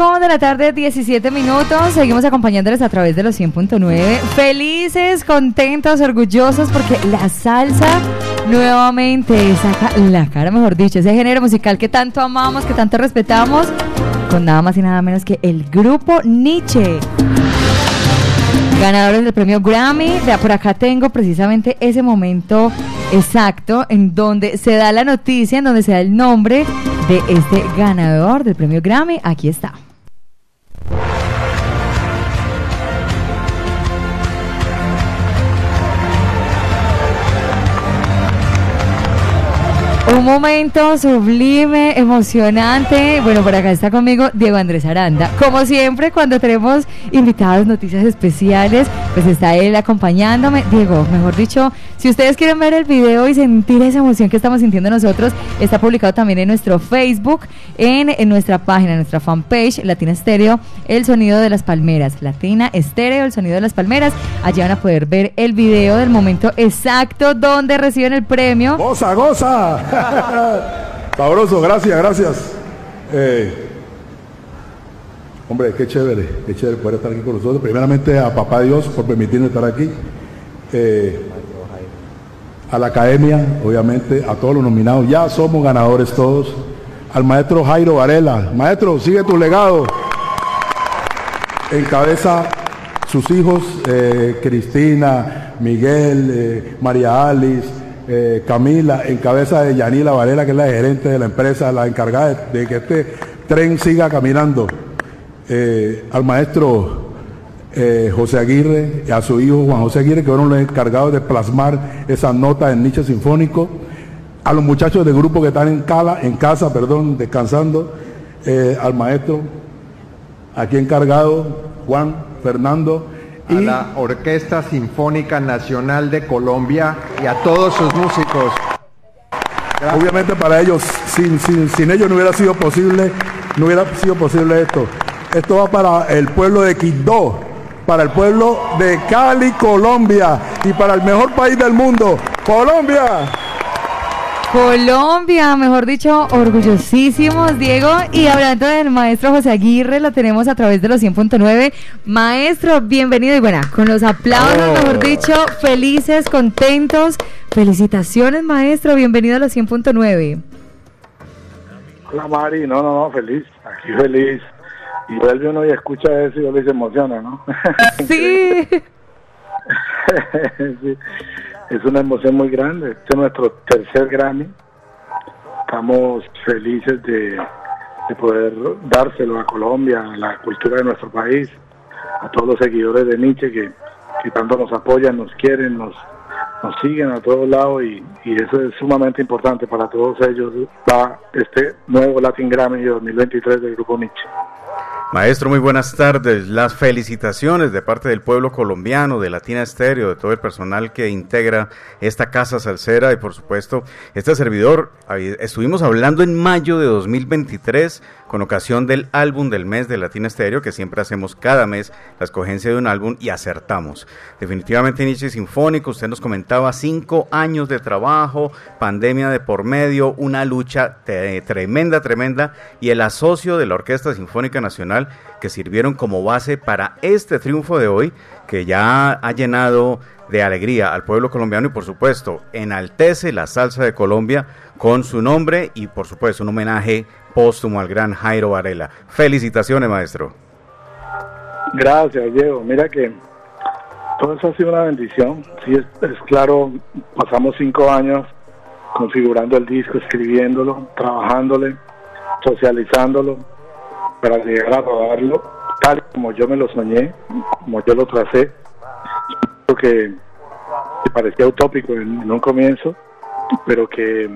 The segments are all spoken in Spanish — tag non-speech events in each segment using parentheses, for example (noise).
5 de la tarde, 17 minutos. Seguimos acompañándoles a través de los 100.9. Felices, contentos, orgullosos porque la salsa nuevamente saca la cara, mejor dicho, ese género musical que tanto amamos, que tanto respetamos, con nada más y nada menos que el grupo Nietzsche. Ganadores del premio Grammy. Por acá tengo precisamente ese momento exacto en donde se da la noticia, en donde se da el nombre de este ganador del premio Grammy. Aquí está. Un momento sublime, emocionante. Bueno, por acá está conmigo Diego Andrés Aranda. Como siempre, cuando tenemos invitados, noticias especiales, pues está él acompañándome. Diego, mejor dicho, si ustedes quieren ver el video y sentir esa emoción que estamos sintiendo nosotros, está publicado también en nuestro Facebook, en, en nuestra página, en nuestra fanpage, Latina Estéreo, El Sonido de las Palmeras. Latina Estéreo, El Sonido de las Palmeras. Allí van a poder ver el video del momento exacto donde reciben el premio. ¡Goza, goza! (laughs) Sabroso, gracias, gracias. Eh, hombre, qué chévere, qué chévere poder estar aquí con nosotros. Primeramente a Papá Dios por permitirme estar aquí. Eh, a la academia, obviamente, a todos los nominados. Ya somos ganadores todos. Al maestro Jairo Varela. Maestro, sigue tu legado. Encabeza sus hijos, eh, Cristina, Miguel, María Alice, eh, Camila, en cabeza de Yanila Varela, que es la gerente de la empresa, la encargada de, que este tren siga caminando, eh, al maestro eh, José Aguirre, y a su hijo Juan José Aguirre, que fueron los encargados de plasmar esas notas en Nietzsche Sinfónico, a los muchachos del grupo que están en, cala, en casa, perdón, descansando, al maestro, aquí encargado, Juan Fernando, a la Orquesta Sinfónica Nacional de Colombia y a todos sus músicos. Obviamente para ellos, sin, sin, ellos no hubiera sido posible, no hubiera sido posible esto. Esto va para el pueblo de Quito, para el pueblo de Cali, Colombia, y para el mejor país del mundo, Colombia. Colombia, mejor dicho, orgullosísimos, Diego. Y hablando del maestro José Aguirre, lo tenemos a través de los 100.9. Maestro, bienvenido y bueno, con los aplausos, oh. mejor dicho, felices, contentos. Felicitaciones, maestro, bienvenido a los 100.9. Hola, Mari, no, no, no, feliz, aquí feliz. Y vuelve uno y escucha eso y uno se emociona, ¿no? (laughs) sí. (laughs) sí es una emoción muy grande. Este es nuestro tercer Grammy. Estamos felices de, poder dárselo a Colombia, a la cultura de nuestro país, a todos los seguidores de Nietzsche que, tanto nos apoyan, nos quieren, nos, nos siguen a todos lados y, y, eso es sumamente importante para todos ellos. Va este nuevo Latin Grammy 2023 del Grupo Nietzsche. Maestro, muy buenas tardes. Las felicitaciones de parte del pueblo colombiano, de Latina Estéreo, de todo el personal que integra esta casa salsera y por supuesto este servidor. Estuvimos hablando en mayo de 2023 con ocasión del álbum del mes de Latina Estéreo, que siempre hacemos cada mes la escogencia de un álbum y acertamos. Definitivamente Nietzsche Sinfónico, usted nos comentaba cinco años de trabajo, pandemia de por medio, una lucha tremenda, tremenda y el asocio de la Orquesta Sinfónica Nacional que sirvieron como base para este triunfo de hoy que ya ha llenado de alegría al pueblo colombiano y por supuesto enaltece la salsa de Colombia con su nombre y por supuesto un homenaje póstumo al gran Jairo Varela. Felicitaciones maestro. Gracias Diego, mira que todo eso ha sido una bendición, sí es claro, pasamos cinco años configurando el disco, escribiéndolo, trabajándole, socializándolo, para llegar a rodarlo tal como yo me lo soñé, como yo lo tracé. que, que parecía utópico en, un comienzo, pero que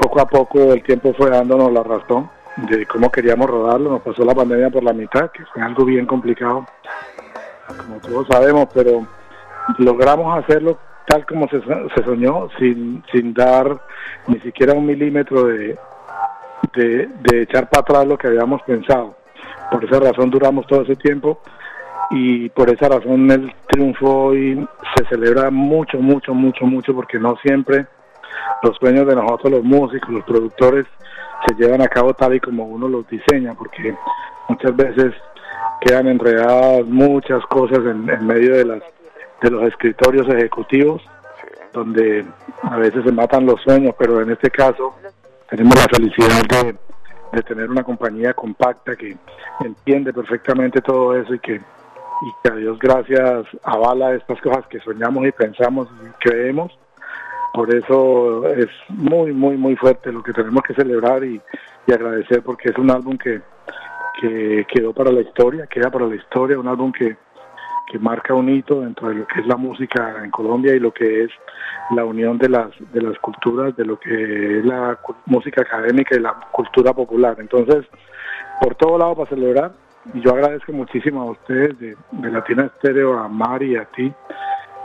poco a poco el tiempo fue dándonos la razón de cómo queríamos rodarlo. Nos pasó la pandemia por la mitad, que fue algo bien complicado, como todos sabemos, pero logramos hacerlo tal como se, se soñó, sin, sin dar ni siquiera un milímetro de, de, echar para atrás lo que habíamos pensado. Por esa razón duramos todo ese tiempo y por esa razón el triunfo hoy se celebra mucho, mucho, mucho, mucho, porque no siempre los sueños de nosotros, los músicos, los productores, se llevan a cabo tal y como uno los diseña, porque muchas veces quedan enredadas muchas cosas en, medio de, las, de los escritorios ejecutivos, donde a veces se matan los sueños, pero en este caso tenemos la felicidad de, de tener una compañía compacta que entiende perfectamente todo eso y que, y que a Dios gracias avala estas cosas que soñamos y pensamos y creemos. Por eso es muy, muy, muy fuerte lo que tenemos que celebrar y, y agradecer porque es un álbum que, que quedó para la historia, queda para la historia, un álbum que, que marca un hito dentro de lo que es la música en Colombia y lo que es la unión de las de las culturas, de lo que es la música académica y la cultura popular. Entonces, por todo lado para celebrar, y yo agradezco muchísimo a ustedes de, Latina Estéreo, a Mari y a ti,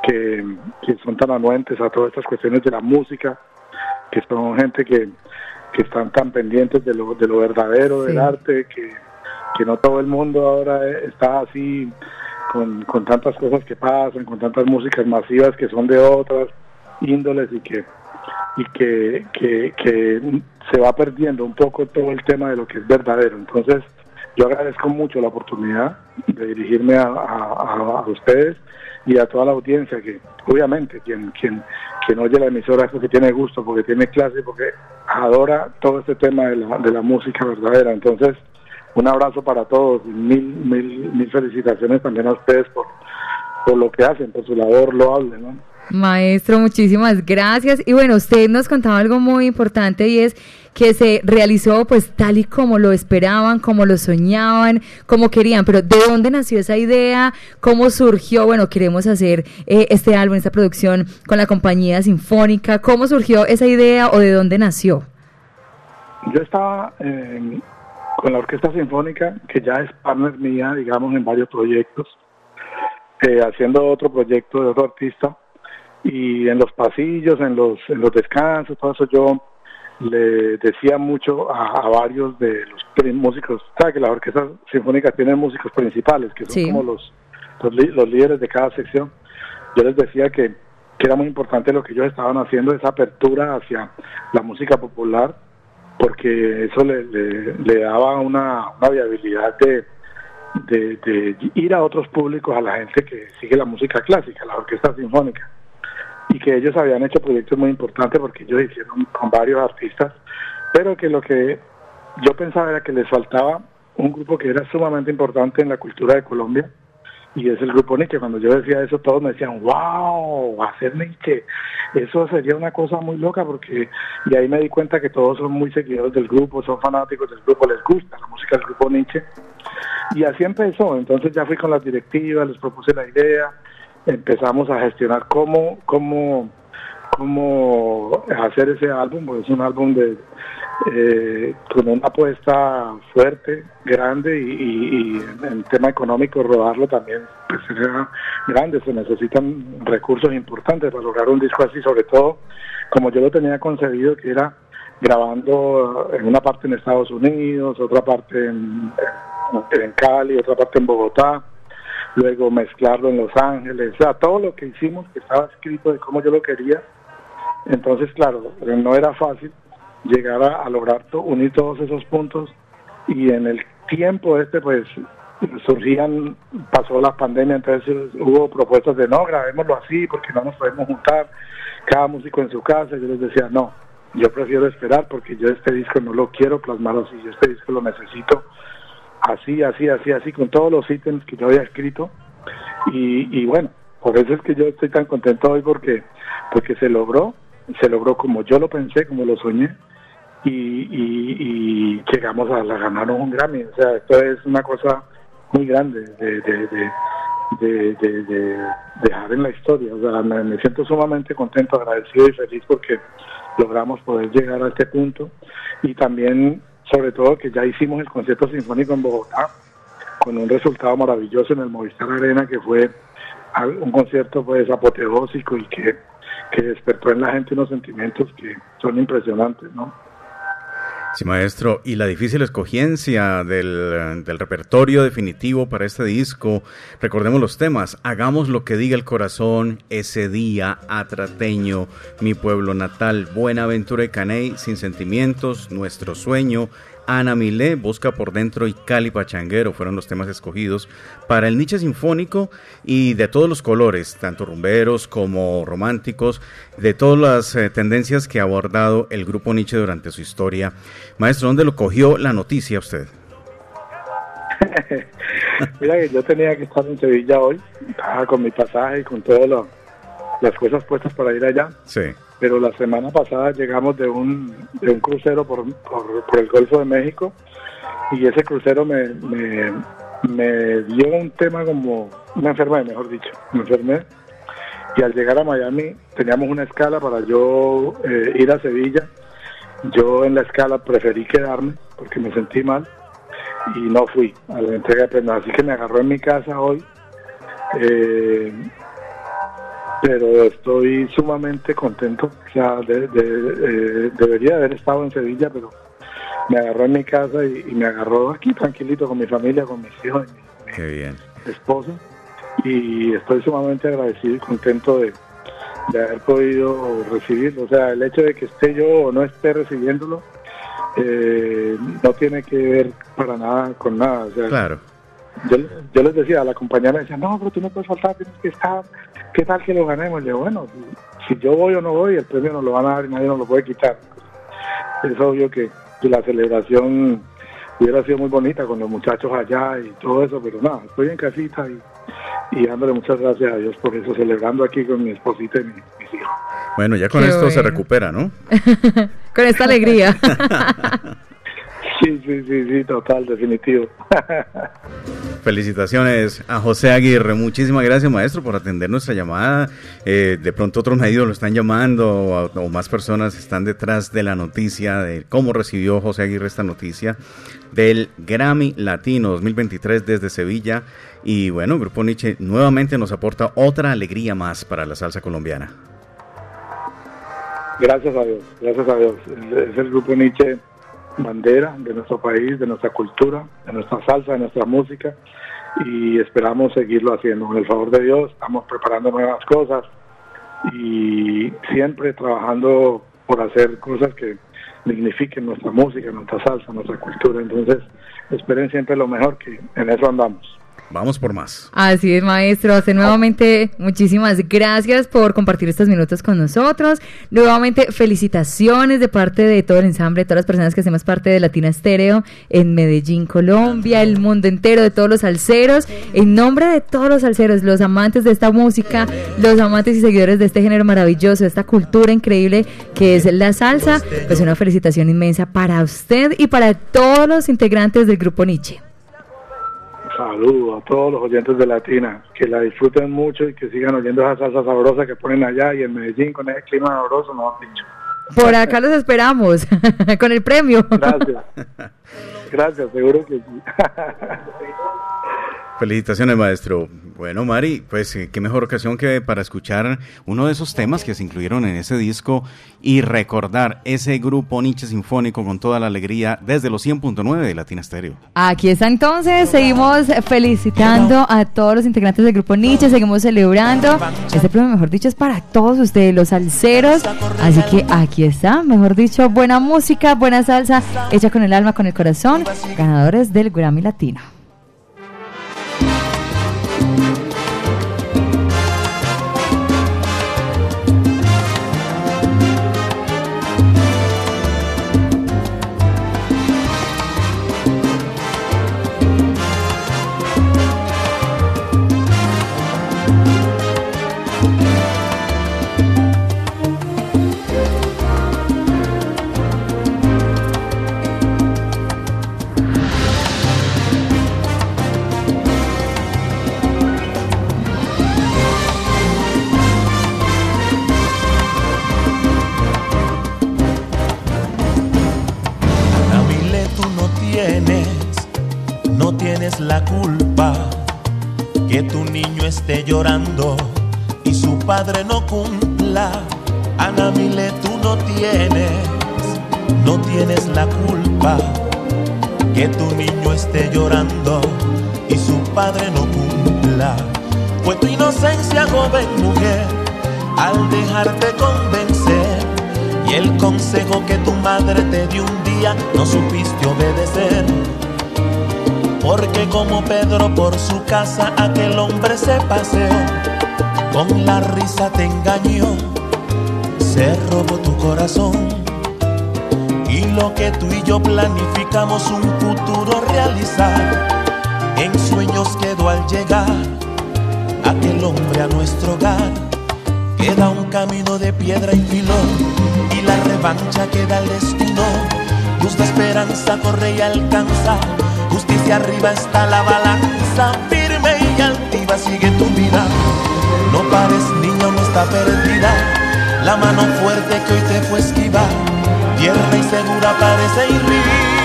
que, que, son tan anuentes a todas estas cuestiones de la música, que son gente que, que están tan pendientes de lo, de lo verdadero del arte, que, que no todo el mundo ahora está así con, con tantas cosas que pasan, con tantas músicas masivas que son de otras índoles y que y que, que, se va perdiendo un poco todo el tema de lo que es verdadero. Entonces, yo agradezco mucho la oportunidad de dirigirme a, a, ustedes y a toda la audiencia que obviamente quien quien quien oye la emisora es porque tiene gusto, porque tiene clase, porque adora todo este tema de la, de la música verdadera. Entonces, un abrazo para todos y mil, mil, mil felicitaciones también a ustedes por, por lo que hacen, por su labor loable, ¿no? Maestro, muchísimas gracias. Y bueno, usted nos contaba algo muy importante y es que se realizó pues tal y como lo esperaban, como lo soñaban, como querían, pero ¿de dónde nació esa idea? ¿Cómo surgió? Bueno, queremos hacer eh, este álbum, esta producción con la compañía sinfónica. ¿Cómo surgió esa idea o de dónde nació? Yo estaba en con la Orquesta Sinfónica, que ya es partner mía, digamos, en varios proyectos, eh, haciendo otro proyecto de otro artista, y en los pasillos, en los, en los descansos, todo eso yo le decía mucho a, varios de los músicos, sabe que la Orquesta Sinfónica tiene músicos principales, que son como los, los, líderes de cada sección, yo les decía que, que era muy importante lo que ellos estaban haciendo, esa apertura hacia la música popular, porque eso le, daba una, viabilidad de, ir a otros públicos, a la gente que sigue la música clásica, la orquesta sinfónica, y que ellos habían hecho proyectos muy importantes porque ellos hicieron con varios artistas, pero que lo que yo pensaba era que les faltaba un grupo que era sumamente importante en la cultura de Colombia, y es el grupo Nietzsche. Cuando yo decía eso, todos me decían, wow, hacer Nietzsche, eso sería una cosa muy loca porque, y ahí me di cuenta que todos son muy seguidores del grupo, son fanáticos del grupo, les gusta la música del grupo Nietzsche. Y así empezó, entonces ya fui con las directivas, les propuse la idea, empezamos a gestionar cómo, cómo, cómo hacer ese álbum, porque es un álbum de eh, con una apuesta fuerte, grande y, en tema económico rodarlo también pues, será grande, se necesitan recursos importantes para lograr un disco así, sobre todo como yo lo tenía concebido, que era grabando en una parte en Estados Unidos, otra parte en, en Cali, otra parte en Bogotá, luego mezclarlo en Los Ángeles, o sea, todo lo que hicimos que estaba escrito de cómo yo lo quería, entonces claro, no era fácil, llegar a, lograr unir todos esos puntos y en el tiempo este pues surgían, pasó la pandemia, entonces hubo propuestas de no, grabémoslo así porque no nos podemos juntar, cada músico en su casa, yo les decía no, yo prefiero esperar porque yo este disco no lo quiero plasmar así, yo este disco lo necesito así, así, así, así, con todos los ítems que yo había escrito y, y bueno, por eso es que yo estoy tan contento hoy porque, porque se logró, se logró como yo lo pensé, como lo soñé y, llegamos a, la ganar un Grammy. O sea, esto es una cosa muy grande de, dejar en la historia. O sea, me, siento sumamente contento, agradecido y feliz porque logramos poder llegar a este punto y también, sobre todo, que ya hicimos el concierto sinfónico en Bogotá con un resultado maravilloso en el Movistar Arena que fue un concierto pues apoteósico y que, que despertó en la gente unos sentimientos que son impresionantes, ¿no? Sí, maestro, y la difícil escogiencia del, del, repertorio definitivo para este disco, recordemos los temas, hagamos lo que diga el corazón, ese día, atrateño, mi pueblo natal, Buenaventura y Caney, sin sentimientos, nuestro sueño, Ana Milé, Busca por Dentro y Cali Pachanguero fueron los temas escogidos para el Nietzsche Sinfónico y de todos los colores, tanto rumberos como románticos, de todas las eh, tendencias que ha abordado el grupo Nietzsche durante su historia. Maestro, ¿dónde lo cogió la noticia usted? (laughs) Mira que yo tenía que estar en Sevilla hoy, estaba con mi pasaje y con todas las cosas puestas para ir allá. Sí pero la semana pasada llegamos de un, de un crucero por, por, el Golfo de México y ese crucero me, me, dio un tema como una enfermedad, mejor dicho, me enfermé y al llegar a Miami teníamos una escala para yo eh, ir a Sevilla. Yo en la escala preferí quedarme porque me sentí mal y no fui a la entrega de premios. Así que me agarró en mi casa hoy. Eh, pero estoy sumamente contento. O sea, eh, debería haber estado en Sevilla, pero me agarró en mi casa y, me agarró aquí tranquilito con mi familia, con mis hijos y mi, esposa. Y estoy sumamente agradecido y contento de, haber podido recibirlo. O sea, el hecho de que esté yo o no esté recibiéndolo eh, no tiene que ver para nada con nada. O sea, claro. Yo, yo les decía, a la compañera me decía, no, pero tú no puedes faltar, tienes que estar ¿qué tal que lo ganemos? Le digo, bueno, si yo voy o no voy, el premio nos lo van a dar y nadie nos lo puede quitar. Es obvio que, la celebración hubiera sido muy bonita con los muchachos allá y todo eso, pero nada, estoy en casita y, dándole muchas gracias a Dios por eso, celebrando aquí con mi esposita y mis, hijos. Bueno, ya con esto se recupera, ¿no? (laughs) con esta alegría. (laughs) Sí, sí, sí, sí, total, definitivo. (laughs) Felicitaciones a José Aguirre. Muchísimas gracias, maestro, por atender nuestra llamada. Eh, de pronto otros medios lo están llamando o, más personas están detrás de la noticia de cómo recibió José Aguirre esta noticia del Grammy Latino 2023 desde Sevilla. Y bueno, Grupo Nietzsche nuevamente nos aporta otra alegría más para la salsa colombiana. Gracias a Dios, gracias a Dios. Es el Grupo Nietzsche bandera de nuestro país, de nuestra cultura, de nuestra salsa, de nuestra música y esperamos seguirlo haciendo. Con el favor de Dios, estamos preparando nuevas cosas y siempre trabajando por hacer cosas que dignifiquen nuestra música, nuestra salsa, nuestra cultura. Entonces, esperen siempre lo mejor, que en eso andamos. Vamos por más. Así es, maestro. Hace nuevamente muchísimas gracias por compartir estos minutos con nosotros. Nuevamente, felicitaciones de parte de todo el ensamble, de todas las personas que hacemos parte de Latina Estéreo en Medellín, Colombia, el mundo entero, de todos los salseros. En nombre de todos los salseros, los amantes de esta música, los amantes y seguidores de este género maravilloso, de esta cultura increíble que es la salsa, pues una felicitación inmensa para usted y para todos los integrantes del grupo Nietzsche. Saludos a todos los oyentes de Latina, que la disfruten mucho y que sigan oyendo esa salsa sabrosa que ponen allá y en Medellín con ese clima sabroso, no dicho. Por acá los esperamos, (laughs) con el premio. Gracias. (laughs) Gracias, seguro que sí. (laughs) Felicitaciones, maestro. Bueno, Mari, pues eh, qué mejor ocasión que para escuchar uno de esos temas que se incluyeron en ese disco y recordar ese grupo Nietzsche Sinfónico con toda la alegría desde los 100.9 de Latina Stereo. Aquí está entonces, seguimos felicitando a todos los integrantes del grupo Nietzsche, seguimos celebrando. Este premio, mejor dicho, es para todos ustedes, los salseros. Así que aquí está, mejor dicho, buena música, buena salsa, hecha con el alma, con el corazón, ganadores del Grammy Latino. No cumpla. Ana Mile, tú no tienes, no tienes la culpa que tu niño esté llorando y su padre no cumpla. Fue tu inocencia, joven mujer, al dejarte convencer. Y el consejo que tu madre te dio un día no supiste obedecer. Porque como Pedro por su casa aquel hombre se paseó, con la risa te engañó, se robó tu corazón. Y lo que tú y yo planificamos un futuro realizar, en sueños quedó al llegar aquel hombre a nuestro hogar. Queda un camino de piedra y filón y la revancha queda el destino. Luz de esperanza corre y alcanza justicia arriba está la balanza, firme y altiva sigue tu vida. Pares, niño, no está perdida. La mano fuerte que hoy te fue esquiva, tierna y segura parece y ríes.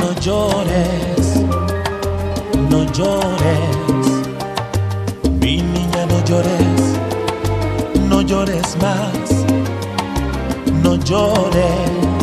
No llores, no llores, mi niña, no llores, no llores más, no llores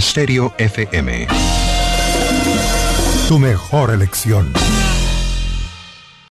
Stereo FM. Tu mejor elección.